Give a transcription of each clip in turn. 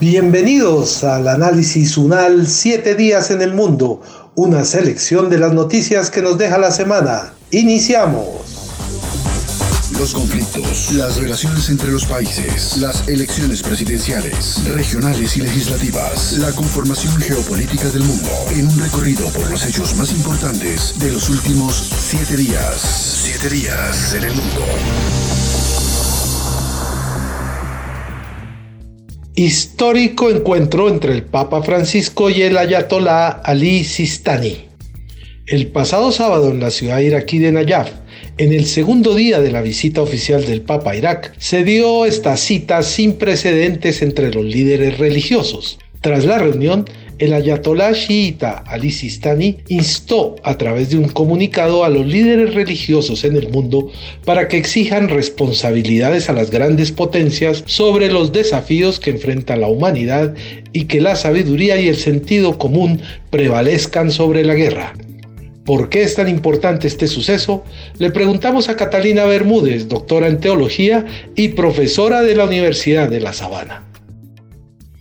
Bienvenidos al análisis UNAL Siete días en el mundo, una selección de las noticias que nos deja la semana. Iniciamos. Los conflictos, las relaciones entre los países, las elecciones presidenciales, regionales y legislativas, la conformación geopolítica del mundo, en un recorrido por los hechos más importantes de los últimos siete días. Siete días en el mundo. Histórico encuentro entre el Papa Francisco y el Ayatollah Ali Sistani. El pasado sábado en la ciudad iraquí de Nayaf, en el segundo día de la visita oficial del Papa a Irak, se dio esta cita sin precedentes entre los líderes religiosos. Tras la reunión, el ayatolá chiita Ali Sistani instó a través de un comunicado a los líderes religiosos en el mundo para que exijan responsabilidades a las grandes potencias sobre los desafíos que enfrenta la humanidad y que la sabiduría y el sentido común prevalezcan sobre la guerra. ¿Por qué es tan importante este suceso? Le preguntamos a Catalina Bermúdez, doctora en teología y profesora de la Universidad de La Sabana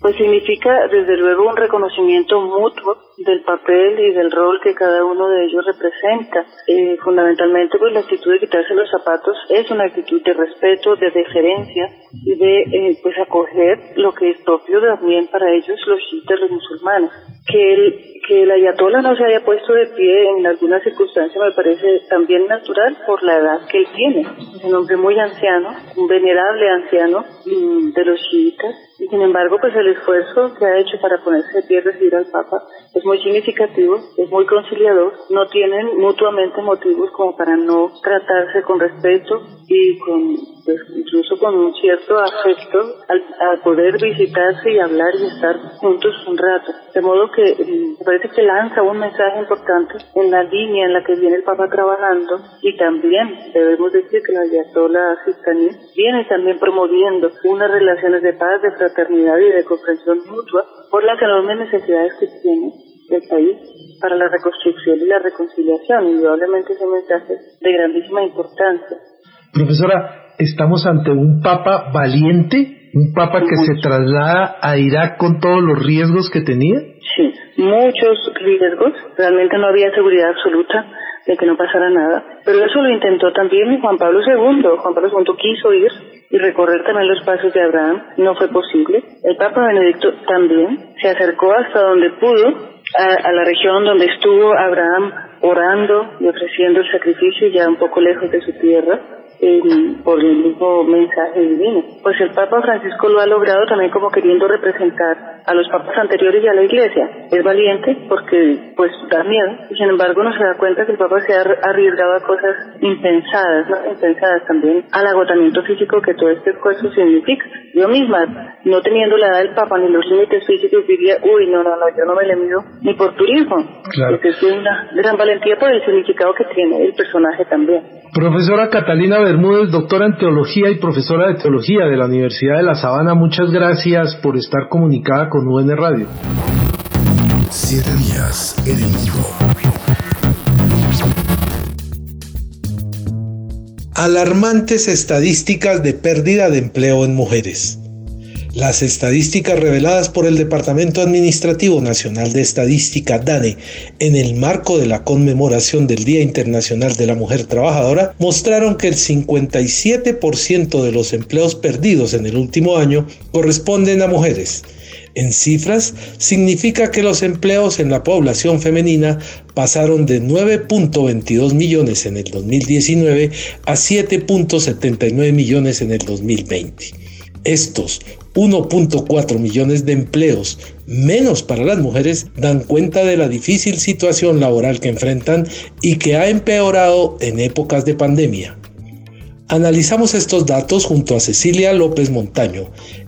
pues significa desde luego un reconocimiento mutuo del papel y del rol que cada uno de ellos representa. Eh, fundamentalmente, pues la actitud de quitarse los zapatos es una actitud de respeto, de deferencia y de eh, pues acoger lo que es propio también para ellos los chiitas, los musulmanes. Que el, que el ayatollah no se haya puesto de pie en alguna circunstancia me parece también natural por la edad que él tiene. Es un hombre muy anciano, un venerable anciano mm, de los chiitas y sin embargo, pues el esfuerzo que ha hecho para ponerse de pie y recibir al Papa es muy significativo, es muy conciliador, no tienen mutuamente motivos como para no tratarse con respeto y con pues, incluso con un cierto afecto al, poder visitarse y hablar y estar juntos un rato. De modo que mm, parece que lanza un mensaje importante en la línea en la que viene el Papa trabajando y también debemos decir que la Ayatollah Sistani viene también promoviendo unas relaciones de paz, de fraternidad y de comprensión mutua por las enormes necesidades que tiene el país para la reconstrucción y la reconciliación. Indudablemente ese mensaje es de grandísima importancia. Profesora, ¿estamos ante un papa valiente? ¿Un papa que se traslada a Irak con todos los riesgos que tenía? Sí, muchos riesgos. Realmente no había seguridad absoluta de que no pasara nada. Pero eso lo intentó también Juan Pablo II. Juan Pablo II quiso ir y recorrer también los pasos de Abraham. No fue posible. El Papa Benedicto también se acercó hasta donde pudo a, a la región donde estuvo Abraham orando y ofreciendo el sacrificio ya un poco lejos de su tierra por el mismo mensaje divino. Pues el Papa Francisco lo ha logrado también como queriendo representar a los papas anteriores y a la Iglesia. Es valiente porque pues da miedo y sin embargo no se da cuenta que el Papa se ha arriesgado a cosas impensadas, ¿no? impensadas también al agotamiento físico que todo este esfuerzo significa. Yo misma, no teniendo la edad del Papa ni los límites físicos, diría, uy, no, no, no, yo no me le mido ni por turismo. Claro. Es una gran valentía por el significado que tiene el personaje también. Profesora Catalina Bermúdez, doctora en teología y profesora de teología de la Universidad de La Sabana, muchas gracias por estar comunicada con UN Radio. Siete días en. Alarmantes estadísticas de pérdida de empleo en mujeres. Las estadísticas reveladas por el Departamento Administrativo Nacional de Estadística DANE en el marco de la conmemoración del Día Internacional de la Mujer Trabajadora mostraron que el 57% de los empleos perdidos en el último año corresponden a mujeres. En cifras, significa que los empleos en la población femenina pasaron de 9.22 millones en el 2019 a 7.79 millones en el 2020. Estos 1.4 millones de empleos menos para las mujeres dan cuenta de la difícil situación laboral que enfrentan y que ha empeorado en épocas de pandemia. Analizamos estos datos junto a Cecilia López Montaño,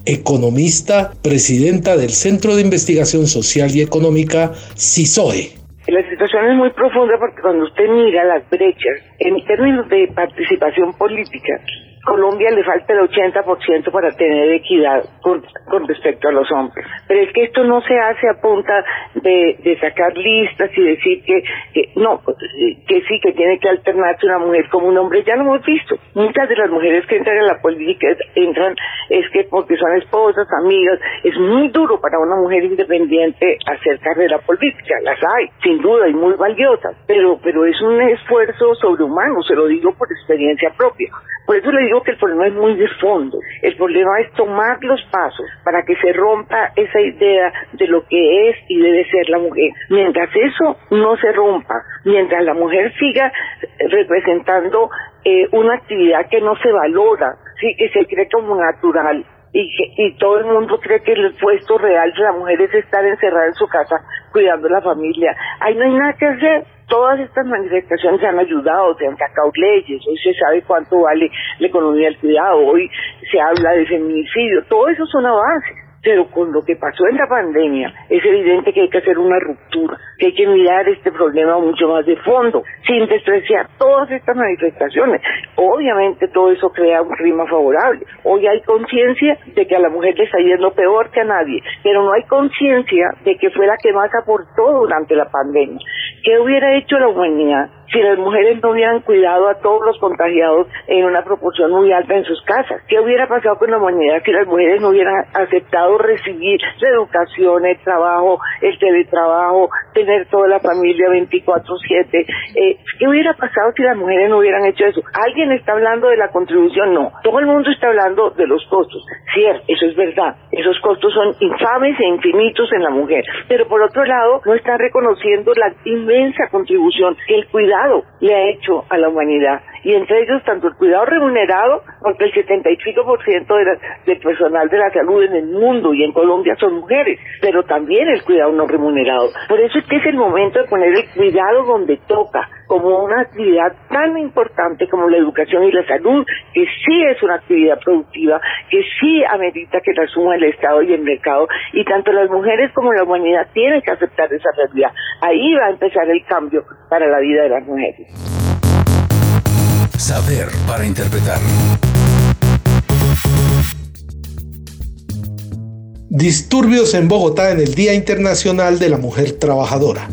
economista, presidenta del Centro de Investigación Social y Económica, CISOE. Las situación es muy profunda porque cuando usted mira las brechas en términos de participación política, Colombia le falta el 80% para tener equidad con, respecto a los hombres. Pero es que esto no se hace a punta de, sacar listas y decir que, no, que sí, que tiene que alternarse una mujer como un hombre. Ya lo hemos visto. Muchas de las mujeres que entran en la política entran es que porque son esposas, amigas. Es muy duro para una mujer independiente hacer carrera política. Las hay, sin duda, y muy valiosas. Pero, pero es un esfuerzo sobrehumano, se lo digo por experiencia propia. Por eso le digo que el problema es muy de fondo. El problema es tomar los pasos para que se rompa esa idea de lo que es y debe ser la mujer. Mientras eso no se rompa, mientras la mujer siga representando eh, una actividad que no se valora, sí, que se cree como natural, y, y todo el mundo cree que el puesto real de la mujer es estar encerrada en su casa cuidando a la familia. Ahí no hay nada que hacer. Todas estas manifestaciones han ayudado, se han sacado leyes, hoy se sabe cuánto vale la economía del cuidado, hoy se habla de feminicidio, todo eso son avances pero con lo que pasó en la pandemia es evidente que hay que hacer una ruptura, que hay que mirar este problema mucho más de fondo, sin despreciar todas estas manifestaciones. Obviamente todo eso crea un clima favorable. Hoy hay conciencia de que a la mujer le está yendo peor que a nadie, pero no hay conciencia de que fue la que más aportó durante la pandemia. ¿Qué hubiera hecho la humanidad si las mujeres no hubieran cuidado a todos los contagiados en una proporción muy alta en sus casas? ¿Qué hubiera pasado con la humanidad si las mujeres no hubieran aceptado recibir la educación, el trabajo, el teletrabajo, tener toda la familia 24/7? Eh, ¿Qué hubiera pasado si las mujeres no hubieran hecho eso? ¿Alguien está hablando de la contribución? No. Todo el mundo está hablando de los costos. Cierto, eso es verdad. Esos costos son infames e infinitos en la mujer. Pero por otro lado, no están reconociendo la inmensa contribución que el cuidado le ha hecho a la humanidad. Y entre ellos tanto el cuidado remunerado, porque el 75% por ciento del personal de la salud en el mundo y en Colombia son mujeres, pero también el cuidado no remunerado. Por eso es que es el momento de poner el cuidado donde toca, como una actividad tan importante como la educación y la salud, que sí es una actividad productiva, que sí amerita que la asuma el Estado y el mercado, y tanto las mujeres como la humanidad tienen que aceptar esa realidad. Ahí va a empezar el cambio para la vida de las mujeres. Saber para interpretar. Disturbios en Bogotá en el Día Internacional de la Mujer Trabajadora.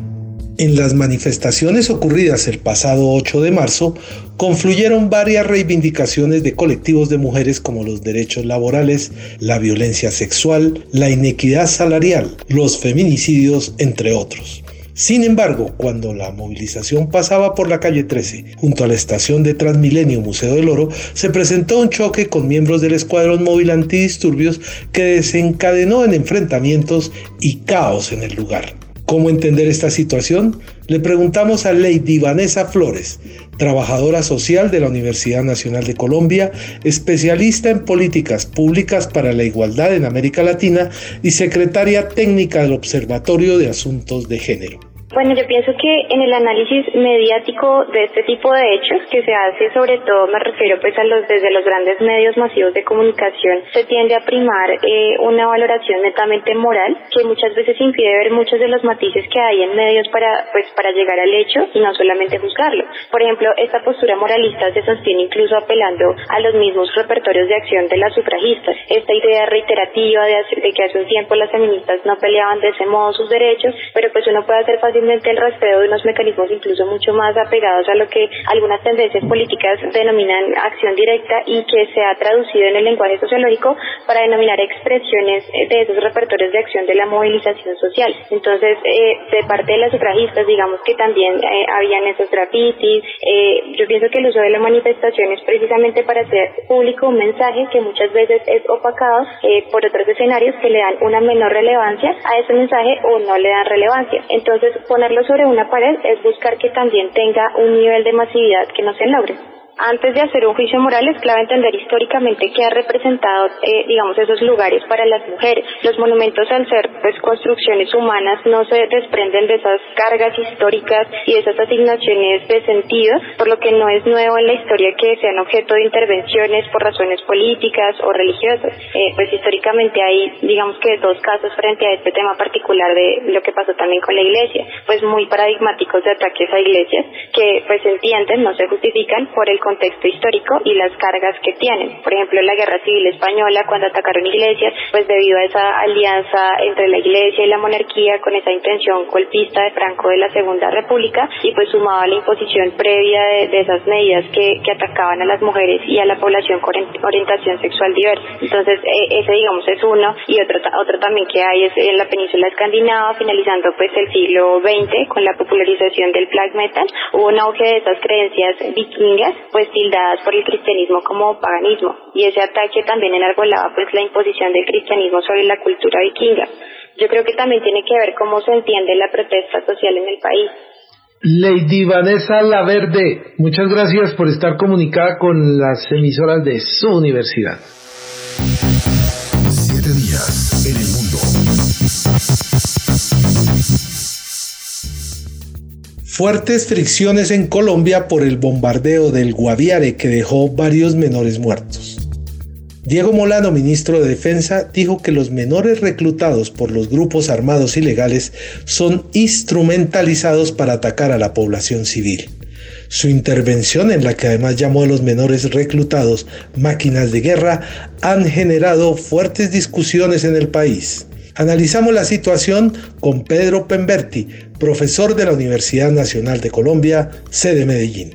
En las manifestaciones ocurridas el pasado 8 de marzo, confluyeron varias reivindicaciones de colectivos de mujeres como los derechos laborales, la violencia sexual, la inequidad salarial, los feminicidios, entre otros. Sin embargo, cuando la movilización pasaba por la calle 13, junto a la estación de Transmilenio Museo del Oro, se presentó un choque con miembros del Escuadrón Móvil Antidisturbios que desencadenó en enfrentamientos y caos en el lugar. ¿Cómo entender esta situación? Le preguntamos a Lady Vanessa Flores, trabajadora social de la Universidad Nacional de Colombia, especialista en políticas públicas para la igualdad en América Latina y secretaria técnica del Observatorio de Asuntos de Género. Bueno, yo pienso que en el análisis mediático de este tipo de hechos que se hace, sobre todo me refiero pues a los desde los grandes medios masivos de comunicación, se tiende a primar eh, una valoración netamente moral que muchas veces impide ver muchos de los matices que hay en medios para pues para llegar al hecho y no solamente juzgarlo. Por ejemplo, esta postura moralista se sostiene incluso apelando a los mismos repertorios de acción de las sufragistas. Esta idea reiterativa de, de que hace un tiempo las feministas no peleaban de ese modo sus derechos, pero pues uno puede hacer el rastreo de unos mecanismos incluso mucho más apegados a lo que algunas tendencias políticas denominan acción directa y que se ha traducido en el lenguaje sociológico para denominar expresiones de esos repertorios de acción de la movilización social. Entonces, eh, de parte de las sufragistas, digamos que también eh, habían esos grafitis. Eh, yo pienso que el uso de la manifestación es precisamente para hacer público un mensaje que muchas veces es opacado por otros escenarios que le dan una menor relevancia a ese mensaje o no le dan relevancia. Entonces, ponerlo sobre una pared es buscar que también tenga un nivel de masividad que no se logre. Antes de hacer un juicio moral es clave entender históricamente qué ha representado, eh, digamos, esos lugares para las mujeres. Los monumentos al ser pues construcciones humanas no se desprenden de esas cargas históricas y de esas asignaciones de sentido, por lo que no es nuevo en la historia que sean objeto de intervenciones por razones políticas o religiosas. Eh, pues históricamente hay, digamos que dos casos frente a este tema particular de lo que pasó también con la iglesia, pues muy paradigmáticos de ataques a iglesias que pues entienden, no se justifican por el contexto histórico y las cargas que tienen. Por ejemplo, la Guerra Civil Española, cuando atacaron iglesias, pues debido a esa alianza entre la iglesia y la monarquía con esa intención golpista de Franco de la Segunda República y pues sumaba la imposición previa de, esas medidas que, que, atacaban a las mujeres y a la población con orientación sexual diversa. Entonces, e, ese digamos es uno y otro, otro también que hay es en la península escandinava, finalizando pues el siglo XX con la popularización del black metal, hubo un auge de esas creencias vikingas pues tildadas por el cristianismo como paganismo y ese ataque también enarbolaba pues la imposición del cristianismo sobre la cultura vikinga. Yo creo que también tiene que ver cómo se entiende la protesta social en el país. Lady Vanessa Laverde, muchas gracias por estar comunicada con las emisoras de su universidad. Siete días en el mundo. Fuertes fricciones en Colombia por el bombardeo del Guaviare que dejó varios menores muertos. Diego Molano, ministro de Defensa, dijo que los menores reclutados por los grupos armados ilegales son instrumentalizados para atacar a la población civil. Su intervención, en la que además llamó a los menores reclutados máquinas de guerra, han generado fuertes discusiones en el país. Analizamos la situación con Pedro Pemberti, profesor de la Universidad Nacional de Colombia, sede Medellín.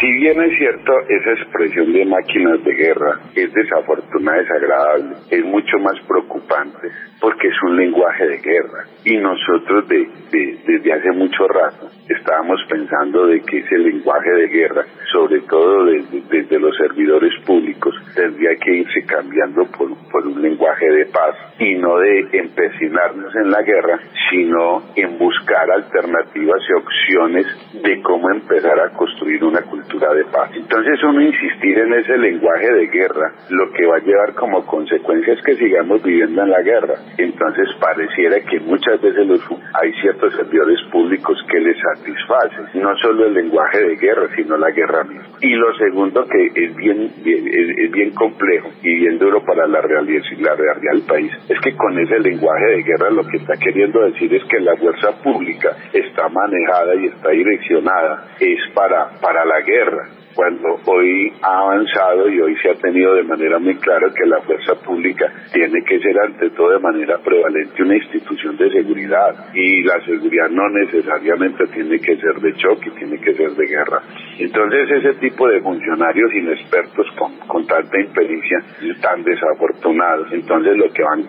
Si bien es cierto, esa expresión de máquinas de guerra es desafortunada, desagradable, es mucho más preocupante porque es un lenguaje de guerra. Y nosotros desde hace mucho rato estábamos pensando de que ese lenguaje de guerra, sobre todo desde, los servidores públicos, tendría que irse cambiando por, por un lenguaje de paz y no de empecinarnos en la guerra, sino en buscar alternativas y opciones de cómo empezar a construir una cultura de paz. Entonces uno insistir en ese lenguaje de guerra, lo que va a llevar como consecuencia es que sigamos viviendo en la guerra entonces pareciera que muchas veces los, hay ciertos servidores públicos que les satisfacen no solo el lenguaje de guerra, sino la guerra misma. Y lo segundo que es bien, es, bien complejo y bien duro para la realidad, la realidad del país, es que con ese lenguaje de guerra lo que está queriendo decir es que la fuerza pública está manejada y está direccionada es para, para la guerra cuando hoy ha avanzado y hoy se ha tenido de manera muy clara que la fuerza pública tiene que ser ante todo de manera prevalente una institución de seguridad y la seguridad no necesariamente tiene que ser de choque, tiene que ser de guerra. Entonces ese tipo de funcionarios inexpertos con, con tanta impericia tan desafortunados, entonces lo que van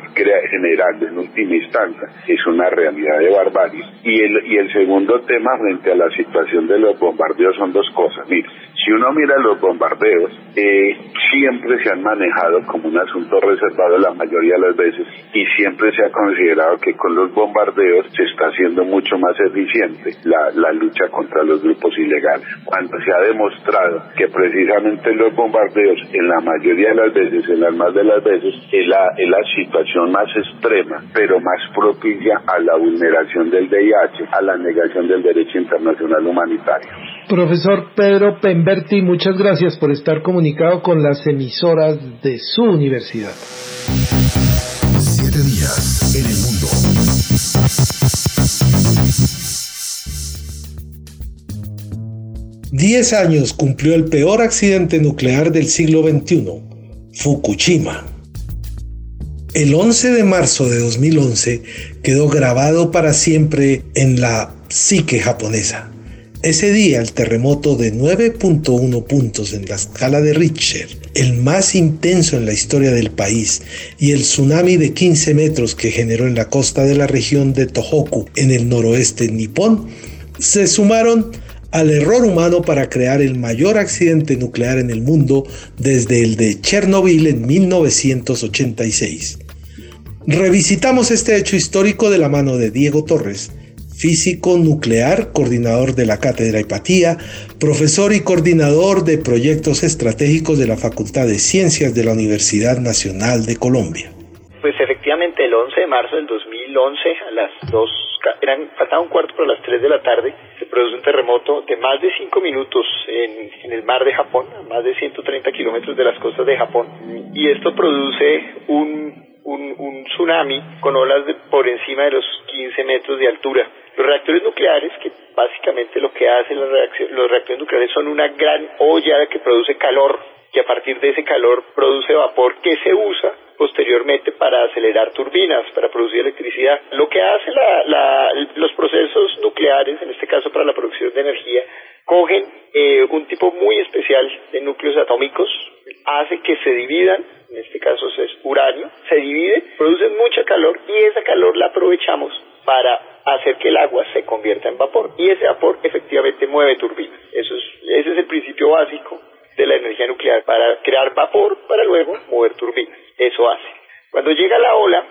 generando en última instancia es una realidad de barbarie. Y el, y el segundo tema frente a la situación de los bombardeos son dos cosas. Mire, si uno mira los bombardeos, eh, siempre se han manejado como un asunto reservado la mayoría de las veces y siempre se ha considerado que con los bombardeos se está haciendo mucho más eficiente la, lucha contra los grupos ilegales. Cuando se ha demostrado que precisamente los bombardeos, en la mayoría de las veces, en las más de las veces, es la, es la situación más extrema, pero más propicia a la vulneración del VIH, a la negación del derecho internacional humanitario. Profesor Pedro Pemberti, muchas gracias por estar comunicado con las emisoras de su universidad. Siete días en el mundo. Diez años cumplió el peor accidente nuclear del siglo XXI, Fukushima. El 11 de marzo de 2011 quedó grabado para siempre en la psique japonesa. Ese día el terremoto de 9.1 puntos en la escala de Richter, el más intenso en la historia del país, y el tsunami de 15 metros que generó en la costa de la región de Tohoku, en el noroeste nipón, se sumaron al error humano para crear el mayor accidente nuclear en el mundo desde el de Chernobyl en 1986. Revisitamos este hecho histórico de la mano de Diego Torres, físico nuclear, coordinador de la Cátedra Hipatía, profesor y coordinador de proyectos estratégicos de la Facultad de Ciencias de la Universidad Nacional de Colombia. Pues efectivamente el 11 de marzo del 2011 a las 2, eran, faltaba un cuarto para las 3 de la tarde, se produce un terremoto de más de 5 minutos en el mar de Japón, a más de 130 kilómetros de las costas de Japón, y esto produce un un, un tsunami con olas de, por encima de los 15 metros de altura. Los reactores nucleares, que básicamente lo que hacen los reactores nucleares son una gran olla que produce calor, que a partir de ese calor produce vapor que se usa posteriormente para acelerar turbinas, para producir electricidad. Lo que hacen los procesos nucleares, en este caso para la producción de energía, cogen eh, un tipo muy especial de núcleos atómicos, hace que se dividan, en este caso es uranio, se divide, producen mucha calor y esa calor la aprovechamos para hacer que el agua se convierta en vapor y ese vapor efectivamente mueve turbinas. Eso es, ese es el principio básico de la energía nuclear, para crear vapor para luego mover turbinas. Eso hace. Cuando llega la ola,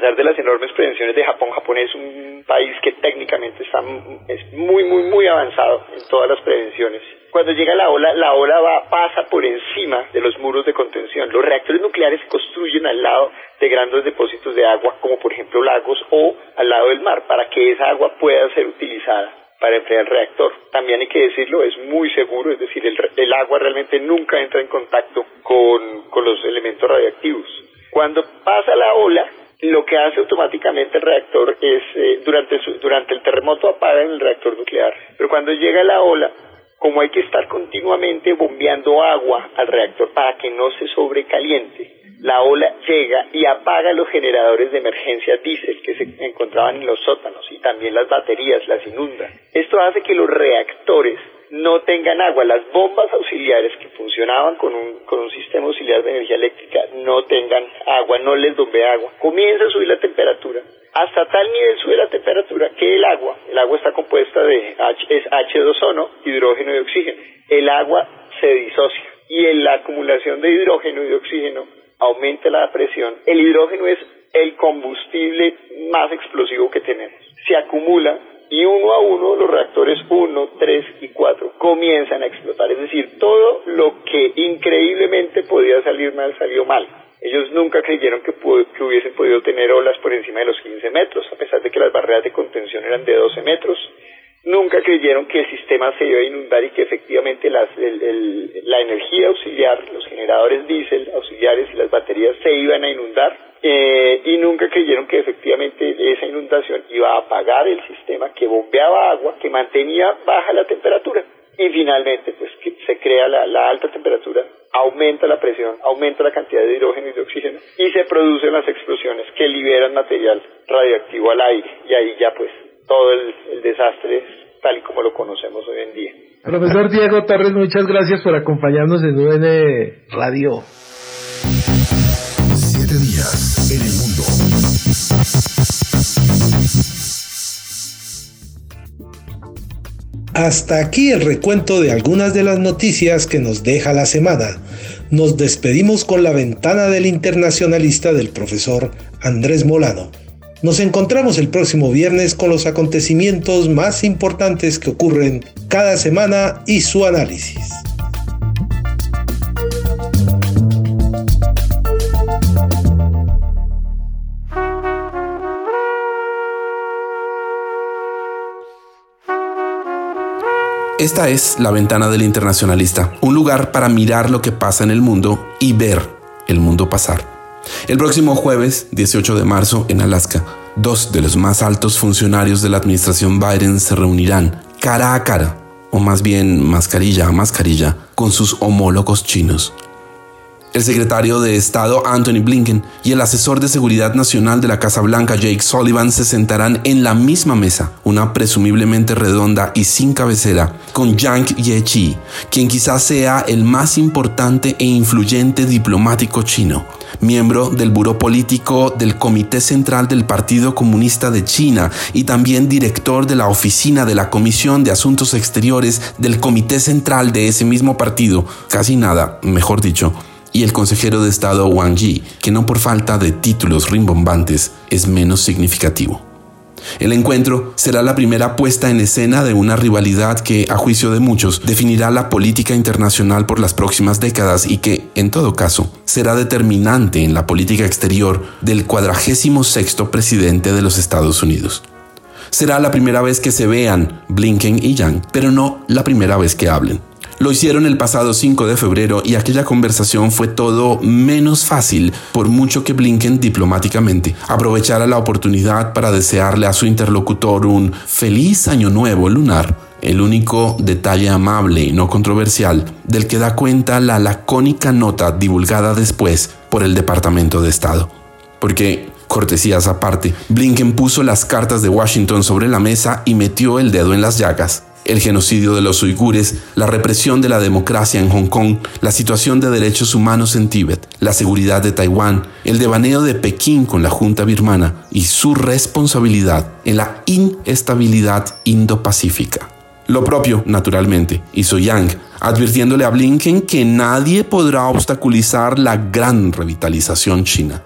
pesar de las enormes prevenciones de Japón, Japón es un país que técnicamente está es muy, muy, muy avanzado en todas las prevenciones. Cuando llega la ola, la ola va, pasa por encima de los muros de contención. Los reactores nucleares se construyen al lado de grandes depósitos de agua, como por ejemplo lagos o al lado del mar, para que esa agua pueda ser utilizada para enfriar el reactor. También hay que decirlo, es muy seguro, es decir, el, agua realmente nunca entra en contacto con, con los elementos radiactivos. Cuando pasa la ola, lo que hace automáticamente el reactor es, eh, durante, durante el terremoto apagan el reactor nuclear, pero cuando llega la ola, como hay que estar continuamente bombeando agua al reactor para que no se sobrecaliente, la ola llega y apaga los generadores de emergencia diésel que se encontraban en los sótanos y también las baterías las inunda. Esto hace que los reactores no tengan agua. Las bombas auxiliares que funcionaban con un, con un sistema auxiliar de energía eléctrica no tengan agua, no les bombe agua. Comienza a subir la temperatura. Hasta tal nivel sube la temperatura que el agua, el agua está compuesta de H, es H2O, hidrógeno y oxígeno. El agua se disocia y en la acumulación de hidrógeno y oxígeno aumenta la presión. El hidrógeno es el combustible más explosivo que tenemos. Se acumula y uno a uno los reactores 1, 3 y 4 comienzan a explotar. Es decir, todo lo que increíblemente podía salir mal salió mal. Ellos nunca creyeron que, que, hubiesen podido tener olas por encima de los 15 metros, a pesar de que las barreras de contención eran de 12 metros. Nunca creyeron que el sistema se iba a inundar y que efectivamente las, la energía auxiliar, los generadores diésel auxiliares y las baterías se iban a inundar eh, y nunca creyeron que efectivamente esa inundación iba a apagar el sistema que bombeaba agua, que mantenía baja la temperatura. Y finalmente, pues que se crea la alta temperatura, aumenta la presión, aumenta la cantidad de hidrógeno y de oxígeno y se producen las explosiones que liberan material radioactivo al aire. Y ahí ya pues todo el, el desastre tal y como lo conocemos hoy en día. Profesor Diego Torres, muchas gracias por acompañarnos en UN Radio. Hasta aquí el recuento de algunas de las noticias que nos deja la semana. Nos despedimos con la ventana del internacionalista del profesor Andrés Molano. Nos encontramos el próximo viernes con los acontecimientos más importantes que ocurren cada semana y su análisis. Esta es La Ventana del Internacionalista, un lugar para mirar lo que pasa en el mundo y ver el mundo pasar. El próximo jueves, 18 de marzo, en Alaska, dos de los más altos funcionarios de la administración Biden se reunirán cara a cara, o más bien mascarilla a mascarilla, con sus homólogos chinos el secretario de Estado Anthony Blinken y el asesor de seguridad nacional de la Casa Blanca Jake Sullivan se sentarán en la misma mesa, una presumiblemente redonda y sin cabecera, con Yang Yechi, quien quizás sea el más importante e influyente diplomático chino, miembro del Buró Político del Comité Central del Partido Comunista de China y también director de la oficina de la Comisión de Asuntos Exteriores del Comité Central de ese mismo partido, casi nada, mejor dicho, y el consejero de Estado Wang Yi, que no por falta de títulos rimbombantes es menos significativo. El encuentro será la primera puesta en escena de una rivalidad que, a juicio de muchos, definirá la política internacional por las próximas décadas y que, en todo caso, será determinante en la política exterior del cuadragésimo sexto presidente de los Estados Unidos. Será la primera vez que se vean Blinken y Yang, pero no la primera vez que hablen. Lo hicieron el pasado 5 de febrero y aquella conversación fue todo menos fácil, por mucho que Blinken diplomáticamente. Aprovechara la oportunidad para desearle a su interlocutor un feliz año nuevo lunar, el único detalle amable y no controversial del que da cuenta la lacónica nota divulgada después por el Departamento de Estado. Porque cortesías aparte, Blinken puso las cartas de Washington sobre la mesa y metió el dedo en las llagas el genocidio de los uigures, la represión de la democracia en Hong Kong, la situación de derechos humanos en Tíbet, la seguridad de Taiwán, el devaneo de Pekín con la Junta birmana y su responsabilidad en la inestabilidad indo-pacífica. Lo propio, naturalmente, hizo Yang, advirtiéndole a Blinken que nadie podrá obstaculizar la gran revitalización china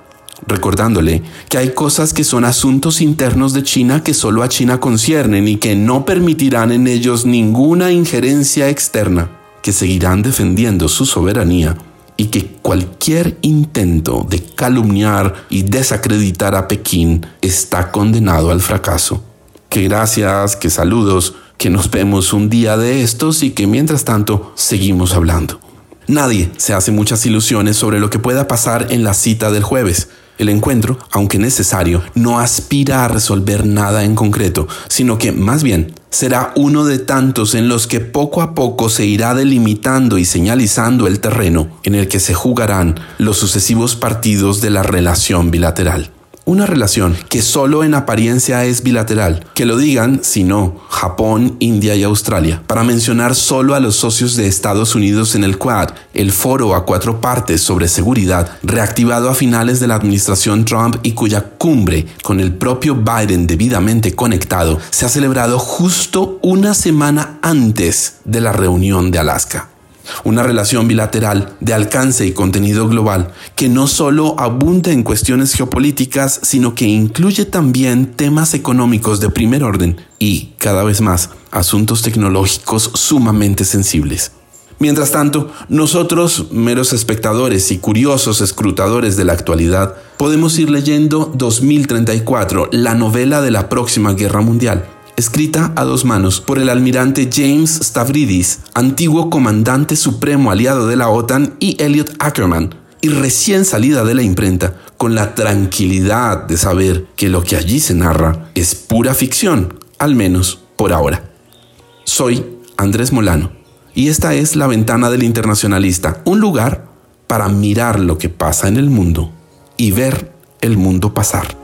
recordándole que hay cosas que son asuntos internos de China que solo a China conciernen y que no permitirán en ellos ninguna injerencia externa, que seguirán defendiendo su soberanía y que cualquier intento de calumniar y desacreditar a Pekín está condenado al fracaso. Que gracias, que saludos, que nos vemos un día de estos y que mientras tanto seguimos hablando. Nadie se hace muchas ilusiones sobre lo que pueda pasar en la cita del jueves. El encuentro, aunque necesario, no aspira a resolver nada en concreto, sino que más bien será uno de tantos en los que poco a poco se irá delimitando y señalizando el terreno en el que se jugarán los sucesivos partidos de la relación bilateral. Una relación que solo en apariencia es bilateral, que lo digan, si no, Japón, India y Australia, para mencionar solo a los socios de Estados Unidos en el Quad, el foro a cuatro partes sobre seguridad, reactivado a finales de la administración Trump y cuya cumbre, con el propio Biden debidamente conectado, se ha celebrado justo una semana antes de la reunión de Alaska. Una relación bilateral de alcance y contenido global que no solo abunda en cuestiones geopolíticas, sino que incluye también temas económicos de primer orden y, cada vez más, asuntos tecnológicos sumamente sensibles. Mientras tanto, nosotros, meros espectadores y curiosos escrutadores de la actualidad, podemos ir leyendo 2034, la novela de la próxima guerra mundial, escrita a dos manos por el almirante James Stavridis, antiguo comandante supremo aliado de la OTAN, y Elliot Ackerman, y recién salida de la imprenta, con la tranquilidad de saber que lo que allí se narra es pura ficción, al menos por ahora. Soy Andrés Molano, y esta es La Ventana del Internacionalista, un lugar para mirar lo que pasa en el mundo y ver el mundo pasar.